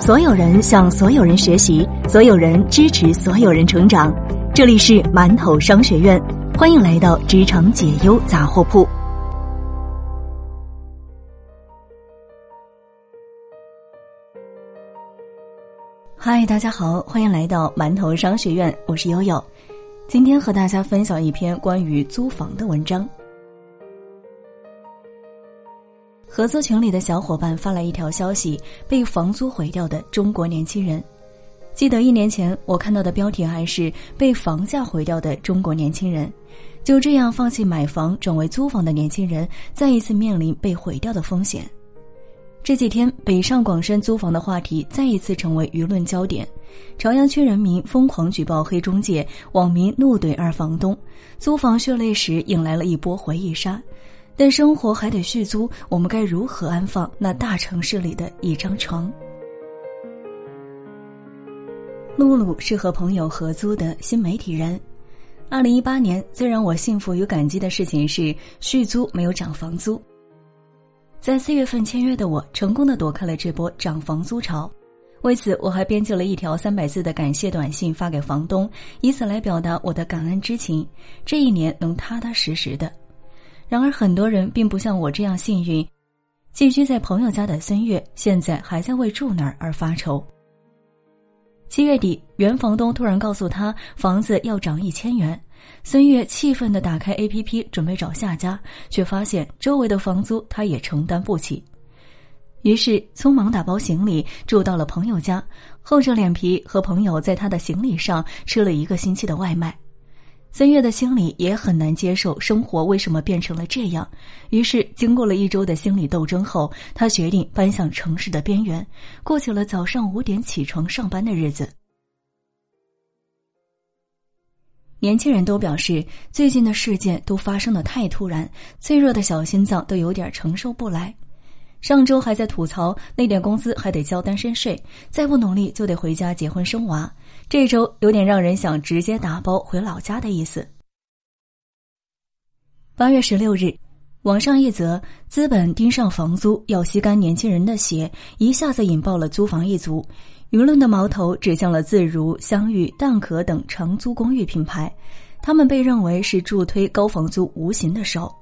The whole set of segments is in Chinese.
所有人向所有人学习，所有人支持所有人成长。这里是馒头商学院，欢迎来到职场解忧杂货铺。嗨，大家好，欢迎来到馒头商学院，我是悠悠。今天和大家分享一篇关于租房的文章。合租群里的小伙伴发来一条消息：被房租毁掉的中国年轻人。记得一年前我看到的标题还是“被房价毁掉的中国年轻人”。就这样放弃买房转为租房的年轻人，再一次面临被毁掉的风险。这几天，北上广深租房的话题再一次成为舆论焦点。朝阳区人民疯狂举报黑中介，网民怒怼二房东，租房血泪史引来了一波回忆杀。但生活还得续租，我们该如何安放那大城市里的一张床？露露是和朋友合租的新媒体人。二零一八年最让我幸福与感激的事情是续租没有涨房租。在四月份签约的我，成功的躲开了这波涨房租潮。为此，我还编辑了一条三百字的感谢短信发给房东，以此来表达我的感恩之情。这一年能踏踏实实的。然而，很多人并不像我这样幸运。寄居在朋友家的孙悦，现在还在为住哪儿而发愁。七月底，原房东突然告诉他房子要涨一千元，孙悦气愤地打开 APP 准备找下家，却发现周围的房租他也承担不起，于是匆忙打包行李住到了朋友家，厚着脸皮和朋友在他的行李上吃了一个星期的外卖。孙悦的心里也很难接受生活为什么变成了这样，于是经过了一周的心理斗争后，他决定搬向城市的边缘，过起了早上五点起床上班的日子。年轻人都表示，最近的事件都发生的太突然，脆弱的小心脏都有点承受不来。上周还在吐槽那点工资还得交单身税，再不努力就得回家结婚生娃。这周有点让人想直接打包回老家的意思。八月十六日，网上一则资本盯上房租要吸干年轻人的血，一下子引爆了租房一族，舆论的矛头指向了自如、相遇、蛋壳等长租公寓品牌，他们被认为是助推高房租无形的手。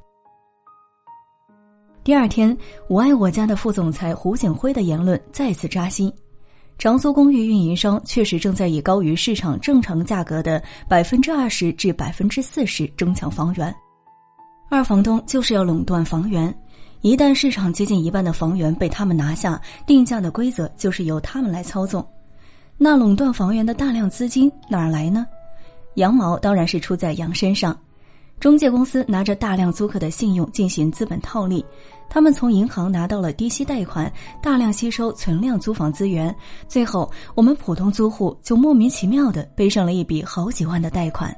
第二天，我爱我家的副总裁胡景辉的言论再次扎心：长租公寓运营商确实正在以高于市场正常价格的百分之二十至百分之四十争抢房源，二房东就是要垄断房源。一旦市场接近一半的房源被他们拿下，定价的规则就是由他们来操纵。那垄断房源的大量资金哪儿来呢？羊毛当然是出在羊身上。中介公司拿着大量租客的信用进行资本套利，他们从银行拿到了低息贷款，大量吸收存量租房资源，最后我们普通租户就莫名其妙的背上了一笔好几万的贷款。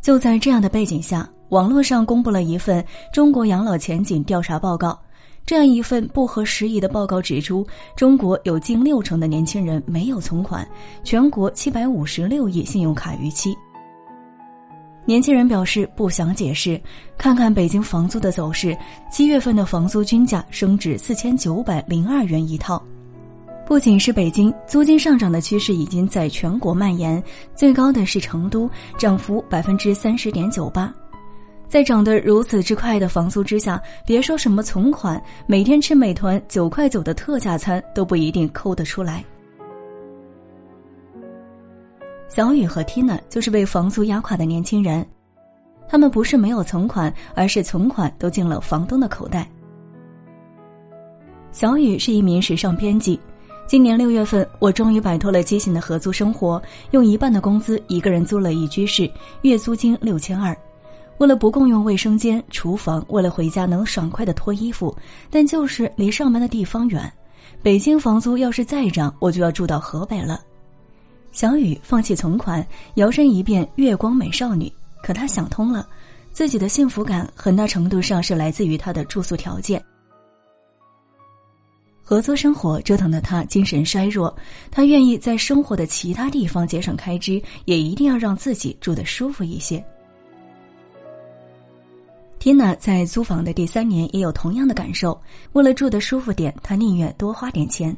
就在这样的背景下，网络上公布了一份中国养老前景调查报告，这样一份不合时宜的报告指出，中国有近六成的年轻人没有存款，全国七百五十六亿信用卡逾期。年轻人表示不想解释，看看北京房租的走势，七月份的房租均价升至四千九百零二元一套。不仅是北京，租金上涨的趋势已经在全国蔓延，最高的是成都，涨幅百分之三十点九八。在涨得如此之快的房租之下，别说什么存款，每天吃美团九块九的特价餐都不一定抠得出来。小雨和 Tina 就是被房租压垮的年轻人，他们不是没有存款，而是存款都进了房东的口袋。小雨是一名时尚编辑，今年六月份，我终于摆脱了畸形的合租生活，用一半的工资一个人租了一居室，月租金六千二。为了不共用卫生间、厨房，为了回家能爽快的脱衣服，但就是离上班的地方远。北京房租要是再涨，我就要住到河北了。小雨放弃存款，摇身一变月光美少女。可她想通了，自己的幸福感很大程度上是来自于她的住宿条件。合租生活折腾的她精神衰弱，她愿意在生活的其他地方节省开支，也一定要让自己住得舒服一些。Tina 在租房的第三年也有同样的感受，为了住的舒服点，她宁愿多花点钱。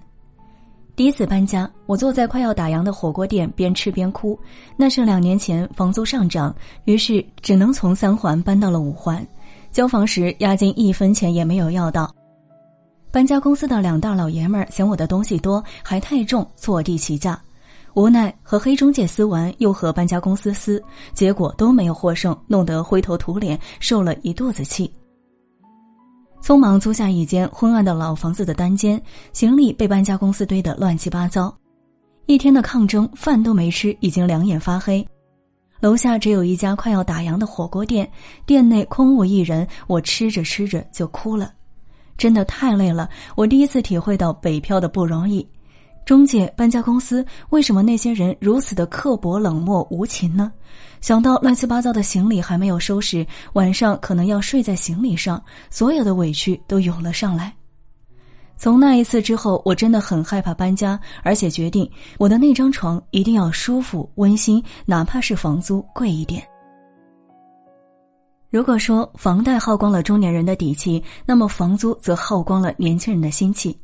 第一次搬家，我坐在快要打烊的火锅店，边吃边哭。那是两年前房租上涨，于是只能从三环搬到了五环。交房时押金一分钱也没有要到。搬家公司的两大老爷们儿嫌我的东西多，还太重，坐地起价。无奈和黑中介撕完，又和搬家公司撕，结果都没有获胜，弄得灰头土脸，受了一肚子气。匆忙租下一间昏暗的老房子的单间，行李被搬家公司堆得乱七八糟。一天的抗争，饭都没吃，已经两眼发黑。楼下只有一家快要打烊的火锅店，店内空无一人，我吃着吃着就哭了，真的太累了。我第一次体会到北漂的不容易。中介、搬家公司，为什么那些人如此的刻薄、冷漠、无情呢？想到乱七八糟的行李还没有收拾，晚上可能要睡在行李上，所有的委屈都涌了上来。从那一次之后，我真的很害怕搬家，而且决定我的那张床一定要舒服、温馨，哪怕是房租贵一点。如果说房贷耗光了中年人的底气，那么房租则耗光了年轻人的心气。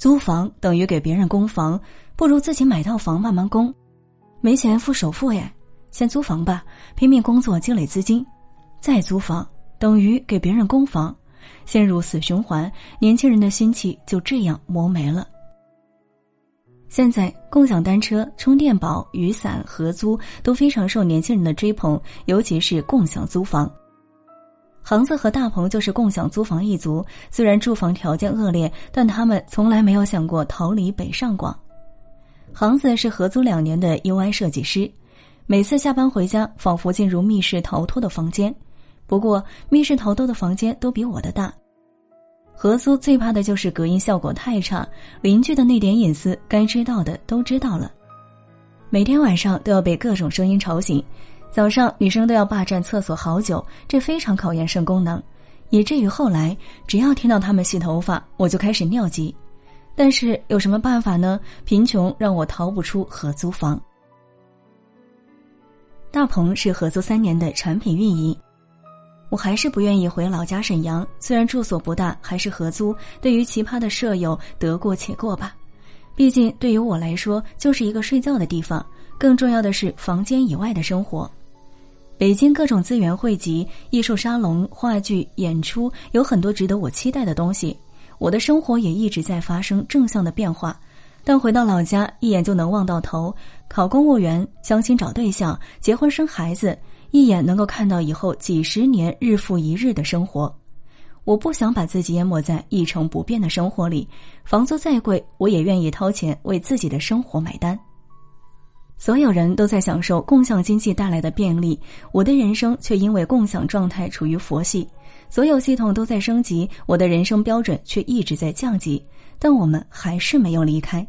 租房等于给别人供房，不如自己买套房慢慢供。没钱付首付耶，先租房吧，拼命工作积累资金，再租房等于给别人供房，陷入死循环，年轻人的心气就这样磨没了。现在共享单车、充电宝、雨伞、合租都非常受年轻人的追捧，尤其是共享租房。航子和大鹏就是共享租房一族，虽然住房条件恶劣，但他们从来没有想过逃离北上广。航子是合租两年的 UI 设计师，每次下班回家，仿佛进入密室逃脱的房间。不过，密室逃脱的房间都比我的大。合租最怕的就是隔音效果太差，邻居的那点隐私，该知道的都知道了。每天晚上都要被各种声音吵醒。早上女生都要霸占厕所好久，这非常考验肾功能，以至于后来只要听到他们洗头发，我就开始尿急。但是有什么办法呢？贫穷让我逃不出合租房。大鹏是合租三年的产品运营，我还是不愿意回老家沈阳。虽然住所不大，还是合租。对于奇葩的舍友，得过且过吧。毕竟对于我来说，就是一个睡觉的地方。更重要的是房间以外的生活。北京各种资源汇集，艺术沙龙、话剧演出，有很多值得我期待的东西。我的生活也一直在发生正向的变化，但回到老家，一眼就能望到头。考公务员、相亲找对象、结婚生孩子，一眼能够看到以后几十年日复一日的生活。我不想把自己淹没在一成不变的生活里，房租再贵，我也愿意掏钱为自己的生活买单。所有人都在享受共享经济带来的便利，我的人生却因为共享状态处于佛系。所有系统都在升级，我的人生标准却一直在降级。但我们还是没有离开。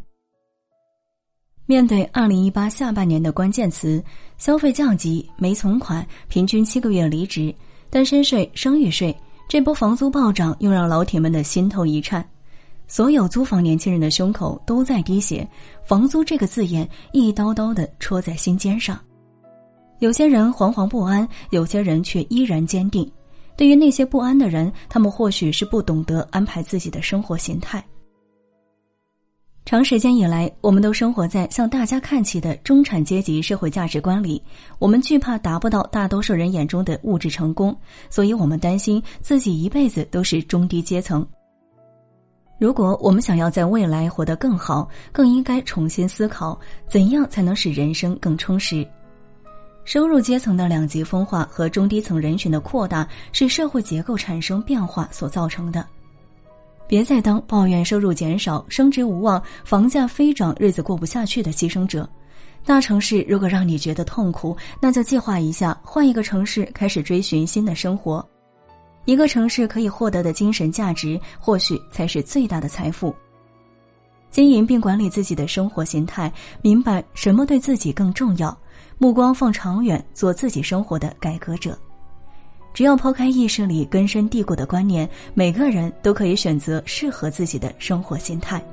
面对二零一八下半年的关键词：消费降级、没存款、平均七个月离职、单身税、生育税，这波房租暴涨又让老铁们的心头一颤。所有租房年轻人的胸口都在滴血，房租这个字眼一刀刀的戳在心尖上。有些人惶惶不安，有些人却依然坚定。对于那些不安的人，他们或许是不懂得安排自己的生活形态。长时间以来，我们都生活在向大家看齐的中产阶级社会价值观里，我们惧怕达不到大多数人眼中的物质成功，所以我们担心自己一辈子都是中低阶层。如果我们想要在未来活得更好，更应该重新思考怎样才能使人生更充实。收入阶层的两极分化和中低层人群的扩大是社会结构产生变化所造成的。别再当抱怨收入减少、升职无望、房价飞涨、日子过不下去的牺牲者。大城市如果让你觉得痛苦，那就计划一下换一个城市，开始追寻新的生活。一个城市可以获得的精神价值，或许才是最大的财富。经营并管理自己的生活形态，明白什么对自己更重要，目光放长远，做自己生活的改革者。只要抛开意识里根深蒂固的观念，每个人都可以选择适合自己的生活心态。